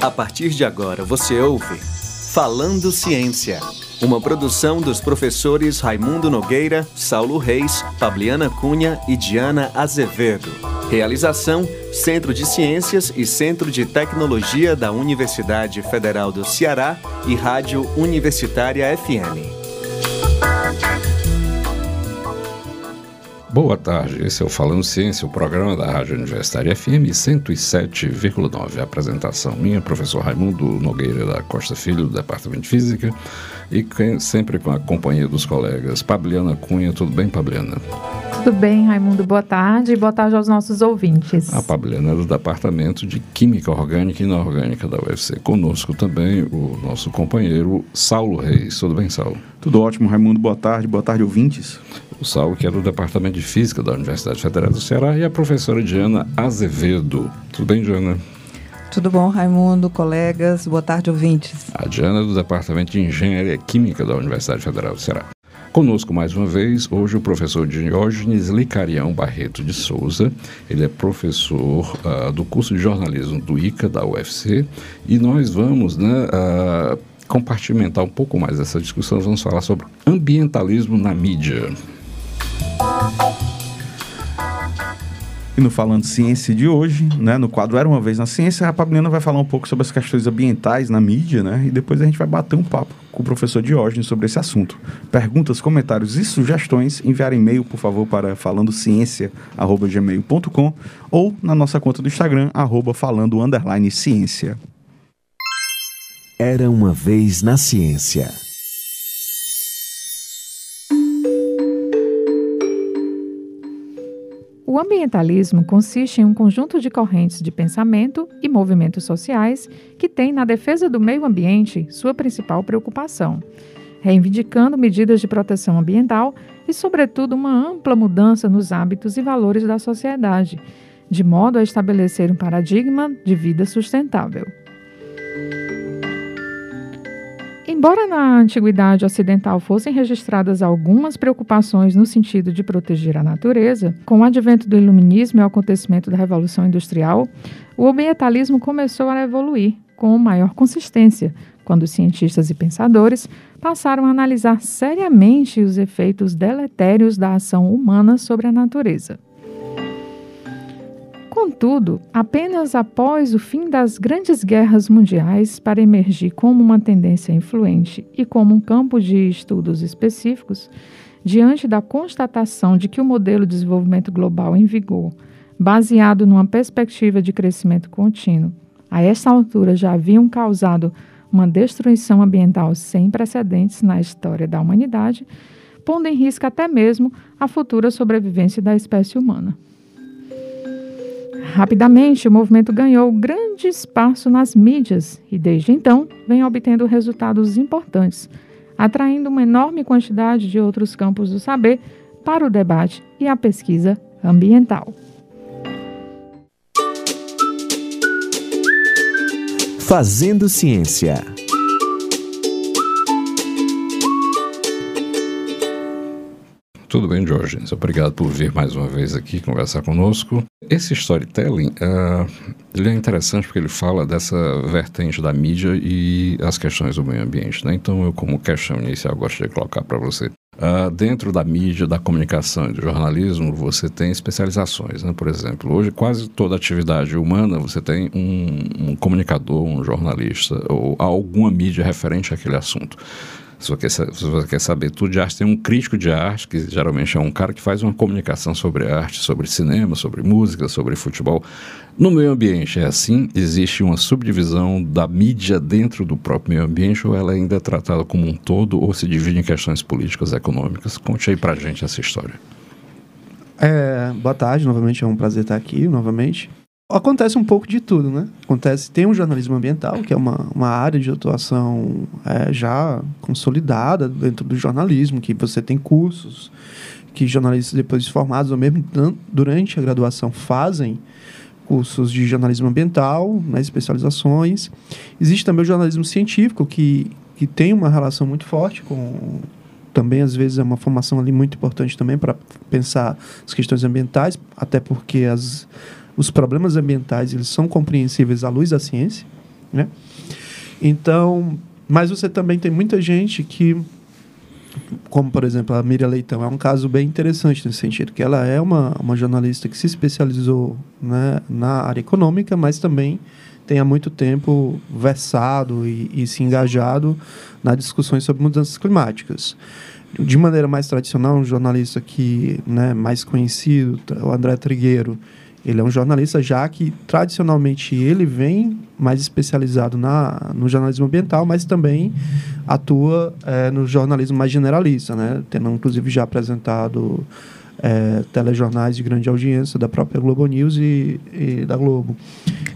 A partir de agora você ouve Falando Ciência, uma produção dos professores Raimundo Nogueira, Saulo Reis, Fabiana Cunha e Diana Azevedo. Realização: Centro de Ciências e Centro de Tecnologia da Universidade Federal do Ceará e Rádio Universitária FM. Boa tarde, esse é o Falando Ciência, o programa da Rádio Universitária FM 107,9. Apresentação minha, professor Raimundo Nogueira da Costa Filho, do Departamento de Física, e sempre com a companhia dos colegas Pabliana Cunha. Tudo bem, Pabliana? Tudo bem, Raimundo. Boa tarde e boa tarde aos nossos ouvintes. A Pabliana é do Departamento de Química Orgânica e Inorgânica da UFC. Conosco também o nosso companheiro Saulo Reis. Tudo bem, Saulo? Tudo ótimo, Raimundo. Boa tarde. Boa tarde, ouvintes o Saulo, que é do Departamento de Física da Universidade Federal do Ceará, e a professora Diana Azevedo. Tudo bem, Diana? Tudo bom, Raimundo, colegas? Boa tarde, ouvintes. A Diana é do Departamento de Engenharia Química da Universidade Federal do Ceará. Conosco mais uma vez, hoje o professor Diógenes Licarião Barreto de Souza. Ele é professor uh, do curso de jornalismo do ICA, da UFC, e nós vamos né, uh, compartimentar um pouco mais essa discussão. Vamos falar sobre ambientalismo na mídia. E no Falando Ciência de hoje, né, no quadro Era Uma Vez na Ciência, a Pablina vai falar um pouco sobre as questões ambientais na mídia, né? E depois a gente vai bater um papo com o professor Diógenes sobre esse assunto. Perguntas, comentários e sugestões, enviar e-mail, por favor, para falandociência.gmail.com ou na nossa conta do Instagram, arroba falando ciência. Era uma vez na ciência. O ambientalismo consiste em um conjunto de correntes de pensamento e movimentos sociais que têm na defesa do meio ambiente sua principal preocupação, reivindicando medidas de proteção ambiental e, sobretudo, uma ampla mudança nos hábitos e valores da sociedade, de modo a estabelecer um paradigma de vida sustentável. Embora na antiguidade ocidental fossem registradas algumas preocupações no sentido de proteger a natureza, com o advento do iluminismo e o acontecimento da Revolução Industrial, o ambientalismo começou a evoluir com maior consistência, quando cientistas e pensadores passaram a analisar seriamente os efeitos deletérios da ação humana sobre a natureza. Contudo, apenas após o fim das grandes guerras mundiais para emergir como uma tendência influente e como um campo de estudos específicos, diante da constatação de que o modelo de desenvolvimento global em vigor, baseado numa perspectiva de crescimento contínuo, a essa altura já haviam causado uma destruição ambiental sem precedentes na história da humanidade, pondo em risco até mesmo a futura sobrevivência da espécie humana. Rapidamente, o movimento ganhou grande espaço nas mídias e, desde então, vem obtendo resultados importantes, atraindo uma enorme quantidade de outros campos do saber para o debate e a pesquisa ambiental. Fazendo Ciência. Tudo bem, Jorge? Obrigado por vir mais uma vez aqui conversar conosco. Esse storytelling uh, ele é interessante porque ele fala dessa vertente da mídia e as questões do meio ambiente. Né? Então, eu, como questão inicial, gosto de colocar para você. Uh, dentro da mídia, da comunicação e do jornalismo, você tem especializações. Né? Por exemplo, hoje, quase toda atividade humana, você tem um, um comunicador, um jornalista ou alguma mídia referente àquele assunto. Se você, quer, se você quer saber tudo de arte, tem um crítico de arte, que geralmente é um cara que faz uma comunicação sobre arte, sobre cinema, sobre música, sobre futebol. No meio ambiente é assim? Existe uma subdivisão da mídia dentro do próprio meio ambiente ou ela ainda é tratada como um todo ou se divide em questões políticas, econômicas? Conte aí pra gente essa história. É, boa tarde, novamente é um prazer estar aqui novamente acontece um pouco de tudo, né? Acontece, tem um jornalismo ambiental, que é uma, uma área de atuação é, já consolidada dentro do jornalismo, que você tem cursos que jornalistas depois formados ou mesmo durante a graduação fazem cursos de jornalismo ambiental, né, especializações. Existe também o jornalismo científico, que, que tem uma relação muito forte com também às vezes é uma formação ali muito importante também para pensar as questões ambientais, até porque as, os problemas ambientais eles são compreensíveis à luz da ciência, né? Então, mas você também tem muita gente que como por exemplo a Miriam Leitão é um caso bem interessante nesse sentido que ela é uma, uma jornalista que se especializou né, na área econômica mas também tem há muito tempo versado e, e se engajado nas discussões sobre mudanças climáticas de maneira mais tradicional um jornalista que né, mais conhecido o André Trigueiro ele é um jornalista já que tradicionalmente ele vem mais especializado na, no jornalismo ambiental, mas também atua é, no jornalismo mais generalista, né? Tendo inclusive já apresentado é, telejornais de grande audiência da própria Globo News e, e da Globo.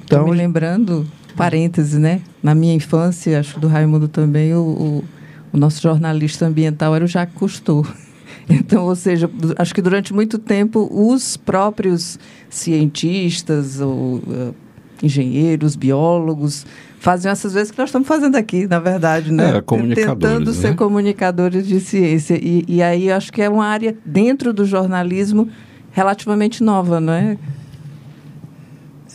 Então, me lembrando, parêntese, né? Na minha infância, acho do Raimundo também, o, o, o nosso jornalista ambiental era o Jacques Cousteau. Então, ou seja, acho que durante muito tempo os próprios cientistas ou uh, engenheiros, biólogos faziam essas vezes que nós estamos fazendo aqui, na verdade, né? É, comunicadores, Tentando ser né? comunicadores de ciência. E, e aí acho que é uma área dentro do jornalismo relativamente nova, não é?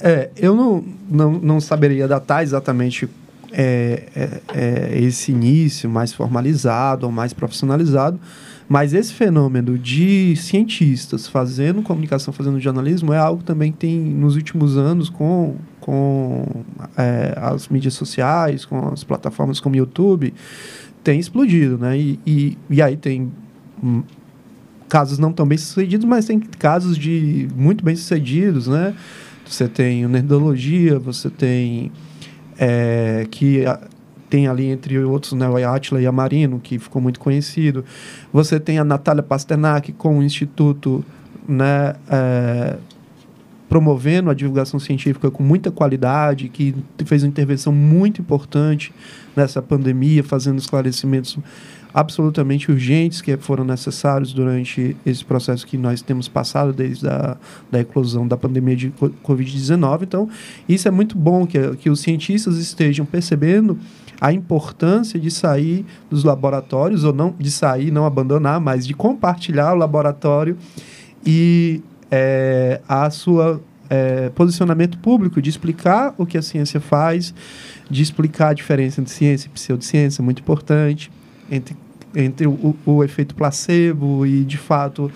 É, eu não, não, não saberia datar exatamente é, é, é, esse início mais formalizado ou mais profissionalizado, mas esse fenômeno de cientistas fazendo comunicação, fazendo jornalismo, é algo também que tem nos últimos anos com, com é, as mídias sociais, com as plataformas como YouTube, tem explodido, né? E, e, e aí tem hum, casos não tão bem sucedidos, mas tem casos de muito bem sucedidos, né? Você tem o Nerdologia, você tem é, que tem ali, entre outros, né, o Atila Yamarino, que ficou muito conhecido. Você tem a Natália Pasternak com o Instituto né, é, promovendo a divulgação científica com muita qualidade, que fez uma intervenção muito importante nessa pandemia, fazendo esclarecimentos absolutamente urgentes que foram necessários durante esse processo que nós temos passado desde a da eclosão da pandemia de Covid-19. Então, isso é muito bom que, que os cientistas estejam percebendo a importância de sair dos laboratórios, ou não de sair, não abandonar, mas de compartilhar o laboratório e é, a sua é, posicionamento público, de explicar o que a ciência faz, de explicar a diferença entre ciência e pseudociência, muito importante, entre, entre o, o efeito placebo e, de fato,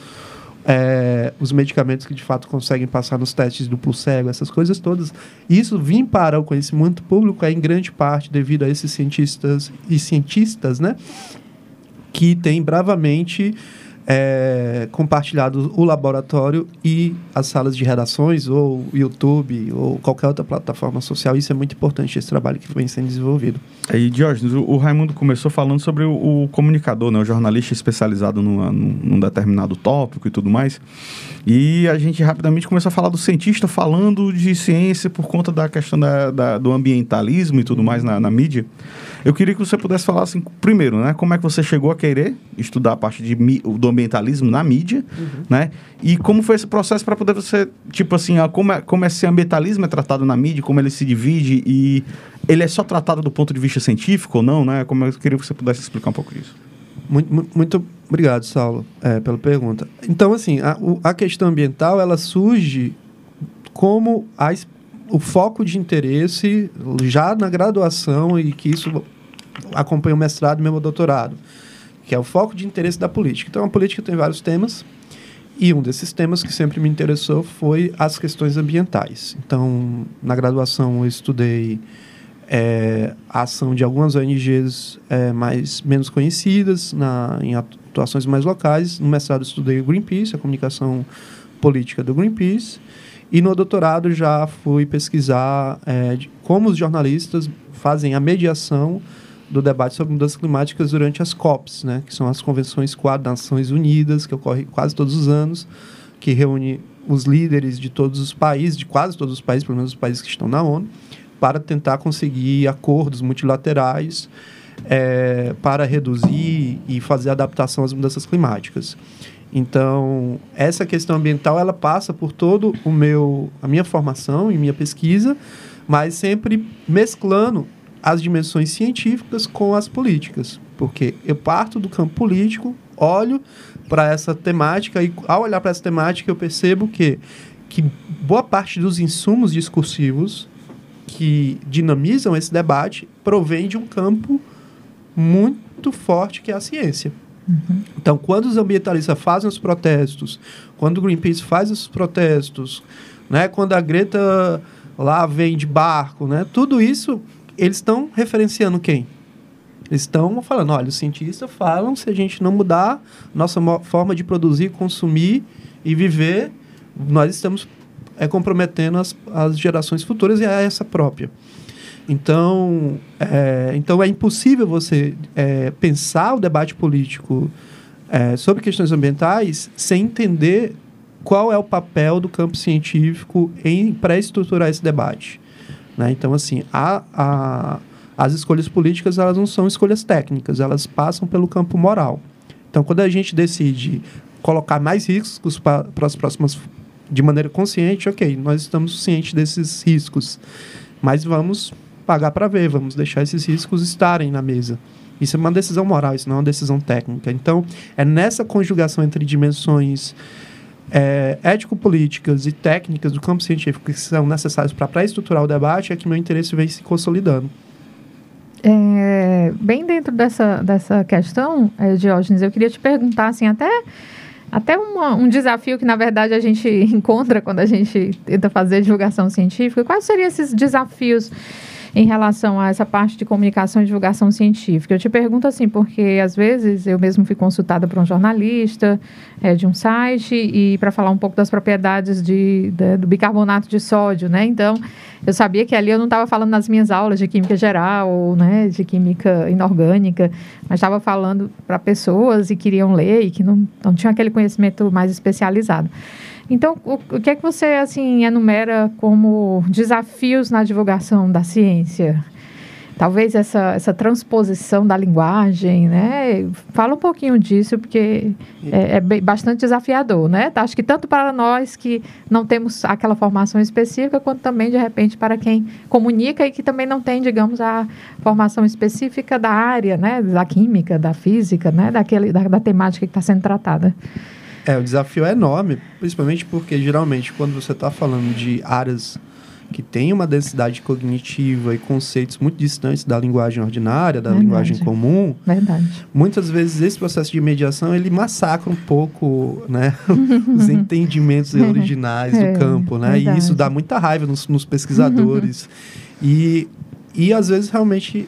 é, os medicamentos que de fato conseguem passar nos testes duplo cego, essas coisas todas. Isso vir para o conhecimento público é em grande parte devido a esses cientistas e cientistas, né, que têm bravamente é, compartilhado o laboratório e as salas de redações, ou YouTube, ou qualquer outra plataforma social. Isso é muito importante, esse trabalho que vem sendo desenvolvido. Aí, Diógenes, o, o Raimundo começou falando sobre o, o comunicador, né, o jornalista especializado numa, num, num determinado tópico e tudo mais. E a gente rapidamente começou a falar do cientista falando de ciência por conta da questão da, da do ambientalismo e tudo mais na, na mídia. Eu queria que você pudesse falar assim, primeiro, né, como é que você chegou a querer estudar a parte de, do ambientalismo na mídia, uhum. né? E como foi esse processo para poder você, tipo assim, ó, como, é, como esse ambientalismo é tratado na mídia, como ele se divide e ele é só tratado do ponto de vista científico ou não, né? Como eu queria que você pudesse explicar um pouco disso. Muito, muito obrigado, Saulo, é, pela pergunta. Então, assim, a, a questão ambiental, ela surge como a, o foco de interesse já na graduação e que isso acompanha o mestrado e meu doutorado, que é o foco de interesse da política. Então, a política tem vários temas, e um desses temas que sempre me interessou foi as questões ambientais. Então, na graduação, eu estudei é, a ação de algumas ONGs é, mais, menos conhecidas, na, em atuações mais locais. No mestrado, estudei o Greenpeace, a comunicação política do Greenpeace. E no doutorado, já fui pesquisar é, como os jornalistas fazem a mediação do debate sobre mudanças climáticas durante as COPs, né, que são as Convenções Quadro das Nações Unidas, que ocorre quase todos os anos, que reúne os líderes de todos os países, de quase todos os países, pelo menos os países que estão na ONU, para tentar conseguir acordos multilaterais é, para reduzir e fazer adaptação às mudanças climáticas. Então, essa questão ambiental ela passa por todo o meu a minha formação e minha pesquisa, mas sempre mesclando as dimensões científicas com as políticas, porque eu parto do campo político, olho para essa temática e ao olhar para essa temática eu percebo que que boa parte dos insumos discursivos que dinamizam esse debate provém de um campo muito forte que é a ciência. Uhum. Então, quando os ambientalistas fazem os protestos, quando o Greenpeace faz os protestos, né, quando a Greta lá vem de barco, né, tudo isso eles estão referenciando quem? Eles estão falando, olha, os cientistas falam se a gente não mudar nossa forma de produzir, consumir e viver, nós estamos é, comprometendo as, as gerações futuras e a essa própria. Então, é, então é impossível você é, pensar o debate político é, sobre questões ambientais sem entender qual é o papel do campo científico em pré-estruturar esse debate. Né? Então, assim, a, a, as escolhas políticas elas não são escolhas técnicas, elas passam pelo campo moral. Então, quando a gente decide colocar mais riscos para as próximas de maneira consciente, ok, nós estamos cientes desses riscos, mas vamos pagar para ver, vamos deixar esses riscos estarem na mesa. Isso é uma decisão moral, isso não é uma decisão técnica. Então, é nessa conjugação entre dimensões é, ético-políticas e técnicas do campo científico que são necessárias para pré-estruturar o debate é que meu interesse vem se consolidando. É, bem dentro dessa, dessa questão, é, Diógenes, eu queria te perguntar, assim, até, até uma, um desafio que, na verdade, a gente encontra quando a gente tenta fazer divulgação científica. Quais seriam esses desafios em relação a essa parte de comunicação e divulgação científica. Eu te pergunto assim, porque às vezes eu mesmo fui consultada por um jornalista é, de um site e para falar um pouco das propriedades de, de, do bicarbonato de sódio, né? Então, eu sabia que ali eu não estava falando nas minhas aulas de química geral, né, de química inorgânica, mas estava falando para pessoas e queriam ler e que não, não tinham aquele conhecimento mais especializado. Então, o, o que é que você assim enumera como desafios na divulgação da ciência? Talvez essa, essa transposição da linguagem, né? Fala um pouquinho disso, porque é, é bastante desafiador, né? Acho que tanto para nós que não temos aquela formação específica, quanto também, de repente, para quem comunica e que também não tem, digamos, a formação específica da área, né? Da química, da física, né? Daquele, da, da temática que está sendo tratada. É, o desafio é enorme, principalmente porque geralmente quando você está falando de áreas que têm uma densidade cognitiva e conceitos muito distantes da linguagem ordinária, da Verdade. linguagem comum. Verdade. Muitas vezes esse processo de mediação ele massacra um pouco, né, os entendimentos originais é, do campo, né? Verdade. E isso dá muita raiva nos, nos pesquisadores. e e às vezes realmente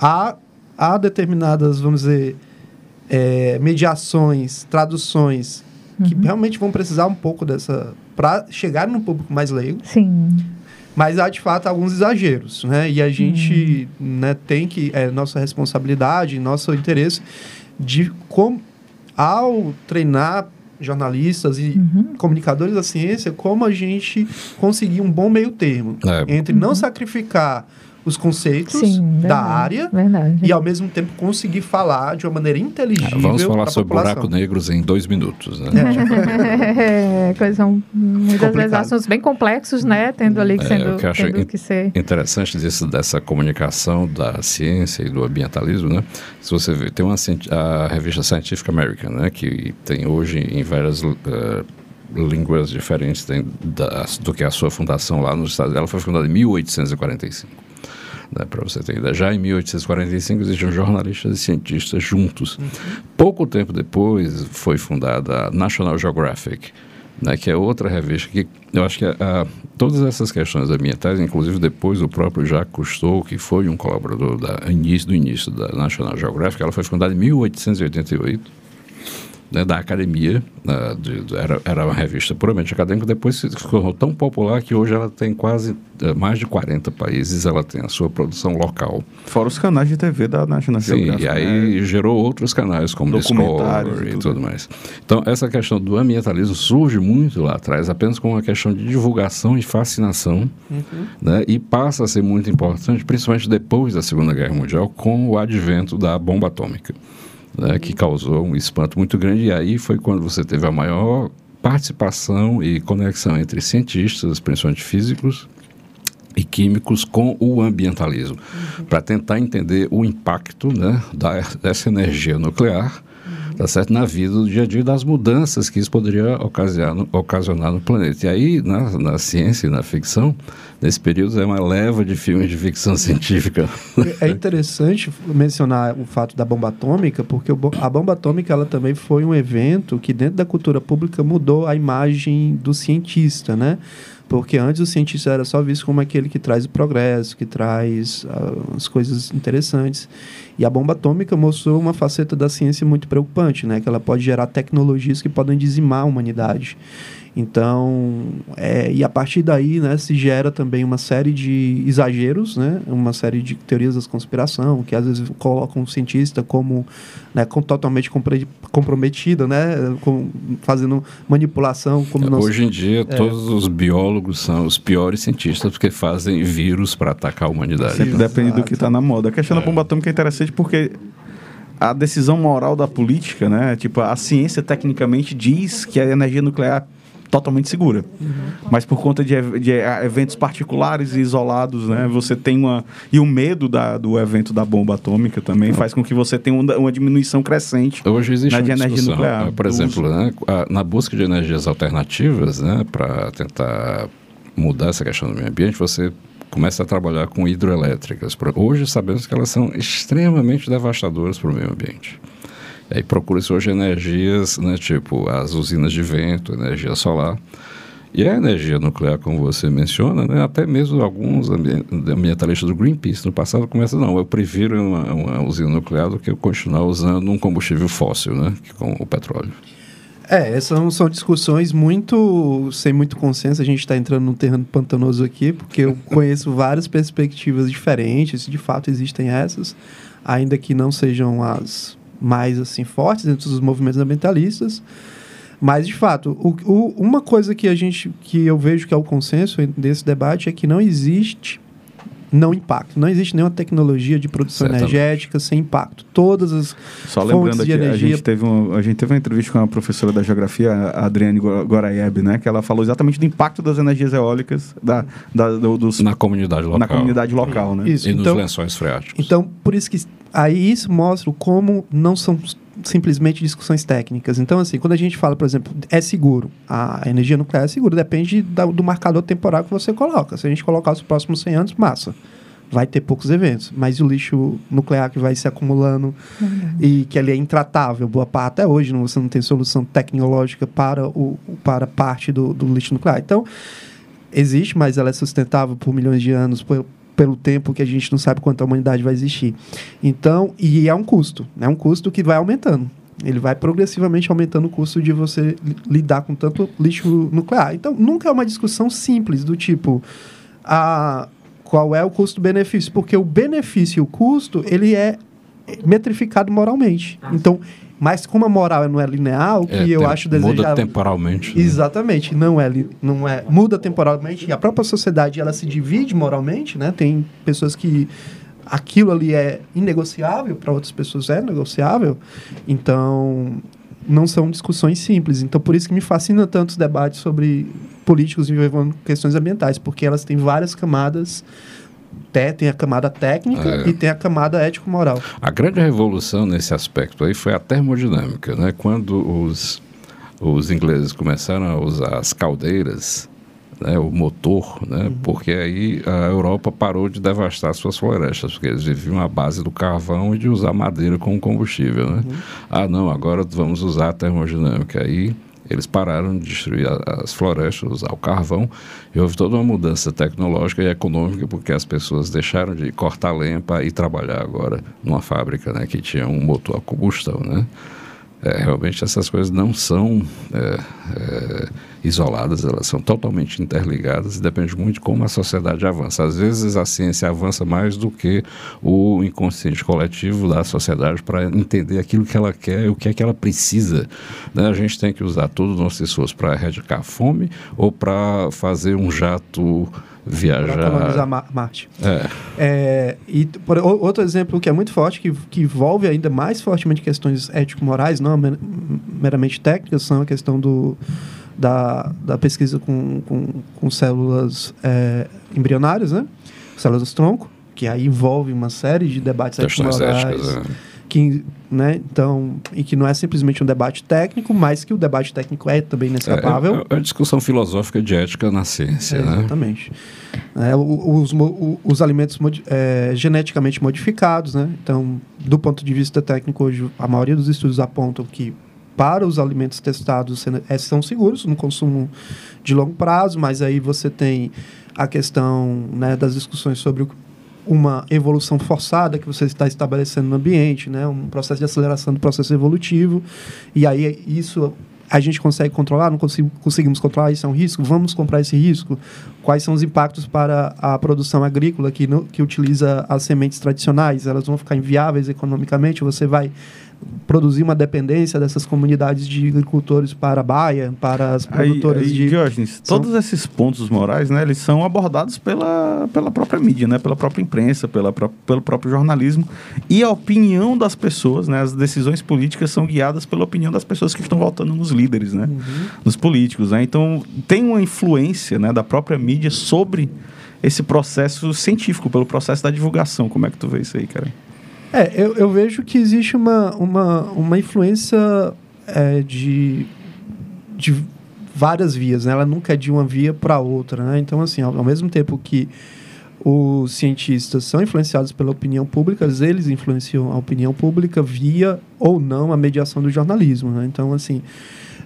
há há determinadas, vamos dizer, é, mediações, traduções, uhum. que realmente vão precisar um pouco dessa. para chegar num público mais leigo. Sim. Mas há, de fato, alguns exageros, né? E a gente uhum. né, tem que. É nossa responsabilidade, nosso interesse de como. Ao treinar jornalistas e uhum. comunicadores da ciência, como a gente conseguir um bom meio termo é. entre não uhum. sacrificar os conceitos Sim, da área verdade. e, ao mesmo tempo, conseguir falar de uma maneira inteligível. É, vamos falar sobre buracos negros em dois minutos. Né? É, é, são muitas Complicado. vezes assuntos bem complexos, né? Tendo ali que, sendo, é, que acho que ser. Interessante disso, dessa comunicação da ciência e do ambientalismo, né? Se você vê, tem uma a revista Scientific American, né? Que tem hoje em várias. Uh, línguas diferentes da, do que a sua fundação lá nos Estados Unidos. Ela foi fundada em 1845. Né, Para você ter ideia, já em 1845 existiam jornalistas e cientistas juntos. Pouco tempo depois foi fundada a National Geographic, né, que é outra revista que eu acho que a, todas essas questões ambientais, inclusive depois o próprio Jacques Cousteau, que foi um colaborador da, início, do início da National Geographic, ela foi fundada em 1888 né, da academia, uh, de, era, era uma revista puramente acadêmica, depois se tornou tão popular que hoje ela tem quase uh, mais de 40 países, ela tem a sua produção local. Fora os canais de TV da National Geographic. Sim, e aí né? gerou outros canais, como Discovery e tudo. tudo mais. Então, essa questão do ambientalismo surge muito lá atrás, apenas com uma questão de divulgação e fascinação, uhum. né, e passa a ser muito importante, principalmente depois da Segunda Guerra Mundial, com o advento da bomba atômica né, que causou um espanto muito grande. E aí foi quando você teve a maior participação e conexão entre cientistas, principalmente físicos, e químicos com o ambientalismo, uhum. para tentar entender o impacto né, da, dessa energia nuclear tá certo? na vida do dia a dia das mudanças que isso poderia ocasionar, ocasionar no planeta. E aí, na, na ciência e na ficção, nesse período é uma leva de filmes de ficção científica. É interessante mencionar o fato da bomba atômica, porque a bomba atômica ela também foi um evento que dentro da cultura pública mudou a imagem do cientista, né? Porque antes o cientista era só visto como aquele que traz o progresso, que traz uh, as coisas interessantes. E a bomba atômica mostrou uma faceta da ciência muito preocupante, né? Que ela pode gerar tecnologias que podem dizimar a humanidade. Então, é, e a partir daí, né, se gera também uma série de exageros, né, uma série de teorias da conspiração, que às vezes colocam o cientista como, né, com, totalmente comprometido, né, com, fazendo manipulação. Como é, Hoje em dia, é. todos os biólogos são os piores cientistas porque fazem vírus para atacar a humanidade. Sempre depende do que está na moda. A questão da é. bomba atômica é interessante porque a decisão moral da política, né? Tipo, a ciência tecnicamente diz que a energia nuclear totalmente segura. Uhum. Mas por conta de, de, eh, eventos particulares e isolados, né, você tem uma. E o medo da, do evento da bomba atômica também faz com que você tenha uma, uma diminuição crescente Hoje existe né, de energia nuclear. Por exemplo, né, na busca de energias alternativas, né, para tentar mudar essa questão do meio ambiente, você começa a trabalhar com hidroelétricas. Hoje sabemos que elas são extremamente devastadoras para o meio ambiente. Aí procura-se hoje energias, né, tipo as usinas de vento, energia solar. E a energia nuclear, como você menciona, né, até mesmo alguns ambientalistas do Greenpeace no passado começam, não, eu prefiro uma, uma usina nuclear do que eu continuar usando um combustível fóssil, né, como o petróleo. É, essas são discussões muito sem muito consenso. A gente está entrando num terreno pantanoso aqui, porque eu conheço várias perspectivas diferentes. De fato, existem essas, ainda que não sejam as mais assim fortes dentro dos movimentos ambientalistas. Mas, de fato, o, o, uma coisa que a gente que eu vejo que é o consenso desse debate é que não existe não impacto. Não existe nenhuma tecnologia de produção Certamente. energética sem impacto. Todas as Só lembrando que energia... a gente teve uma, a gente teve uma entrevista com uma professora da geografia, a Adriane Goraieb, né, que ela falou exatamente do impacto das energias eólicas da, da do, dos, na comunidade local. Na comunidade local, né? Isso. E então, nos lençóis freáticos. Então, por isso que aí isso mostra como não são simplesmente discussões técnicas. Então, assim, quando a gente fala, por exemplo, é seguro, a energia nuclear é segura, depende da, do marcador temporal que você coloca. Se a gente colocar os próximos 100 anos, massa. Vai ter poucos eventos, mas o lixo nuclear que vai se acumulando uhum. e que ele é intratável, boa parte até hoje, não, você não tem solução tecnológica para, o, para parte do, do lixo nuclear. Então, existe, mas ela é sustentável por milhões de anos, por, pelo tempo que a gente não sabe quanto a humanidade vai existir. Então, e é um custo, é um custo que vai aumentando. Ele vai progressivamente aumentando o custo de você lidar com tanto lixo nuclear. Então, nunca é uma discussão simples do tipo a qual é o custo-benefício, porque o benefício e o custo, ele é metrificado moralmente. Então, mas como a moral não é linear, o que é, eu tem, acho desejável... Muda temporalmente. Né? Exatamente. Não é, não é... Muda temporalmente. E a própria sociedade, ela se divide moralmente, né? Tem pessoas que aquilo ali é inegociável, para outras pessoas é negociável. Então, não são discussões simples. Então, por isso que me fascina tanto os debates sobre políticos envolvendo questões ambientais, porque elas têm várias camadas tem a camada técnica é. e tem a camada ético-moral. A grande revolução nesse aspecto aí foi a termodinâmica, né? Quando os, os ingleses começaram a usar as caldeiras, né, o motor, né, uhum. porque aí a Europa parou de devastar suas florestas, porque eles viviam à base do carvão e de usar madeira como combustível. Né? Uhum. Ah, não, agora vamos usar a termodinâmica. Aí eles pararam de destruir as florestas, usar o carvão, e houve toda uma mudança tecnológica e econômica, porque as pessoas deixaram de cortar lenha para ir trabalhar agora numa fábrica né, que tinha um motor a combustão. Né? É, realmente essas coisas não são é, é, isoladas, elas são totalmente interligadas e depende muito de como a sociedade avança. Às vezes a ciência avança mais do que o inconsciente coletivo da sociedade para entender aquilo que ela quer e o que é que ela precisa. Né? A gente tem que usar todo o nosso esforço para erradicar a fome ou para fazer um jato viajar. Para colonizar Marte. É. é. e por, outro exemplo que é muito forte, que, que envolve ainda mais fortemente questões ético-morais, não meramente técnicas, são a questão do da, da pesquisa com, com, com células é, embrionárias, né? Células tronco, que aí envolve uma série de debates Questões ético-morais, éticas. é. Que, né, então, e que não é simplesmente um debate técnico, mas que o debate técnico é também inescapável. É, é, é uma discussão filosófica de ética na ciência, É, né? Exatamente. É, os, os alimentos modi- é, geneticamente modificados, né? Então, do ponto de vista técnico, hoje, a maioria dos estudos apontam que para os alimentos testados é, são seguros no consumo de longo prazo, mas aí você tem a questão né, das discussões sobre o- uma evolução forçada que você está estabelecendo no ambiente, né? um processo de aceleração do processo evolutivo, e aí isso a gente consegue controlar, não consigo- conseguimos controlar, isso é um risco, vamos comprar esse risco? Quais são os impactos para a produção agrícola que, não- que utiliza as sementes tradicionais? Elas vão ficar inviáveis economicamente? Você vai produzir uma dependência dessas comunidades de agricultores para a baia, para as Aí, produtoras aí, de... Diógenes, São- todos esses pontos morais, né, eles são abordados pela, pela própria mídia, né, pela própria imprensa, pela, pelo próprio jornalismo. E a opinião das pessoas, né, as decisões políticas são guiadas pela opinião das pessoas que estão votando nos líderes, né, nos políticos. Né? Então, tem uma influência né, da própria mídia sobre esse processo científico, pelo processo da divulgação. Como é que tu vê isso aí, cara? É, eu, eu vejo que existe uma, uma, uma influência é, de, de várias vias, né? Ela nunca é de uma via para outra, né? Então, assim, ao, ao mesmo tempo que os cientistas são influenciados pela opinião pública, eles influenciam a opinião pública via ou não a mediação do jornalismo, né? Então, assim,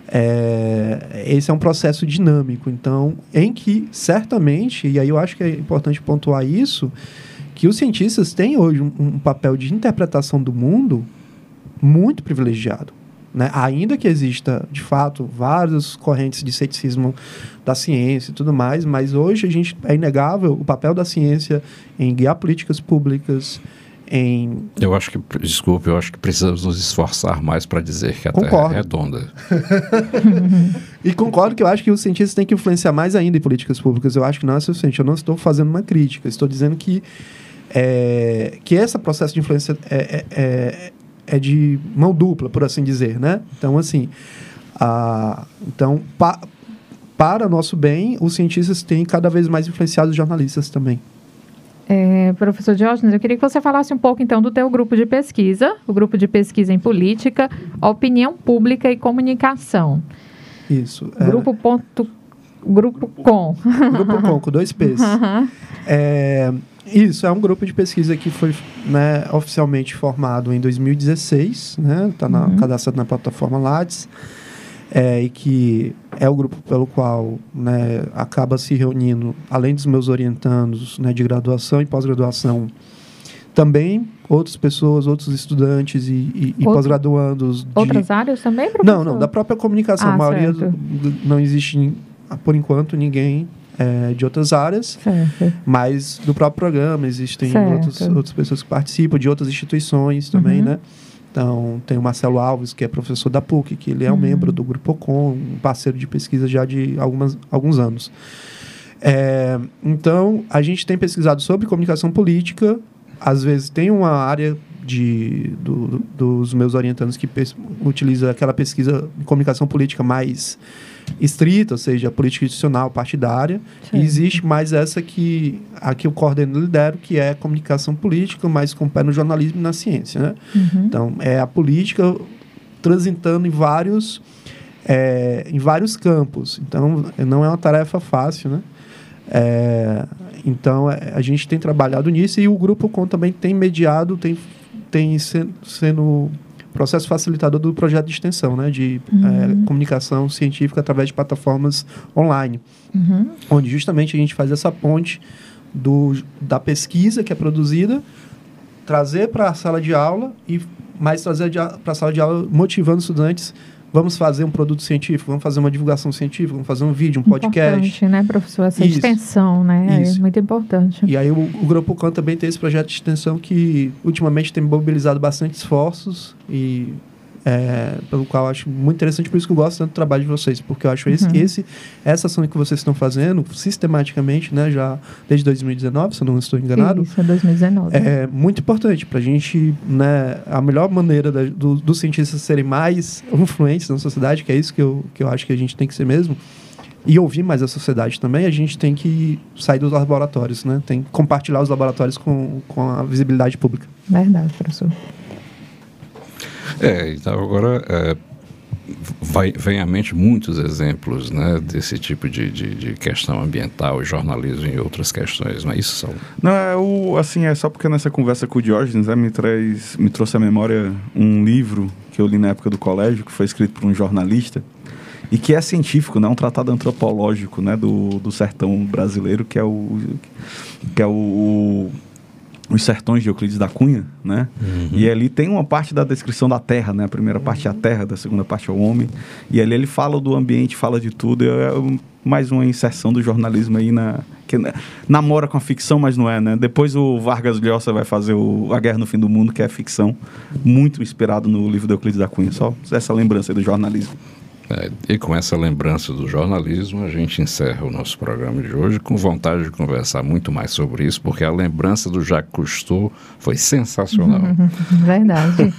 é, esse é um processo dinâmico, então, em que certamente, e aí eu acho que é importante pontuar isso, que os cientistas têm hoje um, um papel de interpretação do mundo muito privilegiado. Né? Ainda que exista, de fato, várias correntes de ceticismo da ciência e tudo mais, mas hoje a gente é inegável o papel da ciência em guiar políticas públicas, em Eu acho que, desculpe, eu acho que precisamos nos esforçar mais para dizer que a Terra Concordo. é redonda. E concordo que eu acho que os cientistas têm que influenciar mais ainda em políticas públicas. Eu acho que não é suficiente. Eu não estou fazendo uma crítica. Estou dizendo que, é, que esse processo de influência é, é, é, é de mão dupla, por assim dizer, né? Então, assim, a, então, pa, para nosso bem, os cientistas têm cada vez mais influenciado os jornalistas também. É, professor Diógenes, eu queria que você falasse um pouco então do teu grupo de pesquisa, o grupo de pesquisa em política, opinião pública e comunicação. Isso. é, Grupo ponto, grupo com. grupo com, com dois P's. Aham. É, isso, é um grupo de pesquisa que foi né, oficialmente formado em 2016, né? Está Uhum. cadastrado na plataforma Lattes, é, e que é o grupo pelo qual né, acaba se reunindo, além dos meus orientandos né, de graduação e pós-graduação, também outras pessoas, outros estudantes e, e- e pós-graduandos de... Outras áreas também, professor? Não, não, da própria comunicação. Ah, a maioria do- do- não existe, por enquanto, ninguém é, de outras áreas. Certo. Mas do próprio programa existem outros, outras pessoas que participam, de outras instituições também, Uhum. né? Então, tem o Marcelo Alves, que é professor da PUC, que ele é um Uhum. membro do Grupo Com, um parceiro de pesquisa já de algumas, alguns anos. É, então, a gente tem pesquisado sobre comunicação política, às vezes tem uma área de, do- do- dos meus orientandos que utiliza aquela pesquisa de comunicação política mais estrita, ou seja, política institucional, partidária, e Certo. existe mais essa que a que eu coordeno e lidero, que é comunicação política, mas com pé no jornalismo e na ciência, né? Uhum. Então, é a política transitando em vários, é, em vários campos. Então, não é uma tarefa fácil, né? É, então, é, a gente tem trabalhado nisso e o Grupo Com também tem mediado, tem, tem sen- sendo processo facilitador do projeto de extensão, né? De Uhum. é, comunicação científica através de plataformas online Uhum. onde justamente a gente faz essa ponte do, da pesquisa que é produzida, trazer para a sala de aula e mais trazer para a sala de aula motivando estudantes. Vamos fazer um produto científico, vamos fazer uma divulgação científica, vamos fazer um vídeo, um podcast. Importante, né, professor? Essa Isso. extensão, né? Isso. É muito importante. E aí o, o Grupo Can também tem esse projeto de extensão que ultimamente tem mobilizado bastante esforços e é, pelo qual eu acho muito interessante, por isso que eu gosto tanto do trabalho de vocês, porque eu acho esse, Uhum. esse essa ação que vocês estão fazendo sistematicamente, né, já desde 2019, se eu não estou enganado, Isso, é 2019. é muito importante para a gente, né, a melhor maneira da, do, dos cientistas serem mais influentes na sociedade, que é isso que eu, que eu acho que a gente tem que ser mesmo, e ouvir mais a sociedade também, a gente tem que sair dos laboratórios, né? Tem que compartilhar os laboratórios com, com a visibilidade pública. Verdade, professor. É, então agora é, vai, vem à mente muitos exemplos né, desse tipo de, de, de questão ambiental, jornalismo e outras questões, não é isso, Saulo? Não, é o, assim, é só porque nessa conversa com o Diógenes, né, me, traz, me trouxe à memória um livro que eu li na época do colégio, que foi escrito por um jornalista, e que é científico, né, um tratado antropológico, né, do, do sertão brasileiro, que é o que é o, o os sertões de Euclides da Cunha, né? E ali tem uma parte da descrição da Terra, né? A primeira parte é a Terra, da segunda parte é o homem. E ali ele fala do ambiente, fala de tudo. É um- mais uma inserção do jornalismo aí na que na- namora com a ficção, mas não é, né? Depois o Vargas Llosa vai fazer o A Guerra no Fim do Mundo, que é ficção, muito inspirado no livro de Euclides da Cunha. Só essa lembrança aí do jornalismo. É, e com essa lembrança do jornalismo, a gente encerra o nosso programa de hoje com vontade de conversar muito mais sobre isso, porque a lembrança do Jacques Cousteau foi sensacional. Verdade.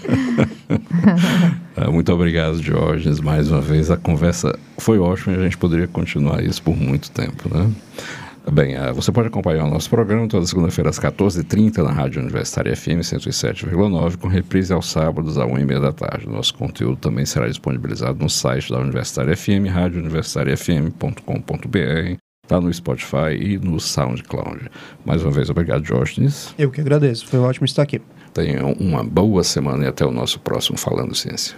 É, Muito obrigado, Diógenes, mais uma vez. A conversa foi ótima e a gente poderia continuar isso por muito tempo, né? Bem, eh, você pode acompanhar o nosso programa toda segunda-feira às 14h30 na Rádio Universitária FM 107,9, com reprise aos sábados às 1h30 da tarde. Nosso conteúdo também será disponibilizado no site da Universitária FM, radiouniversitariafm.com.br, está no Spotify e no SoundCloud. Mais uma vez, obrigado, Diógenes. Eu que agradeço, foi ótimo estar aqui. Tenham uma boa semana e até o nosso próximo Falando Ciência.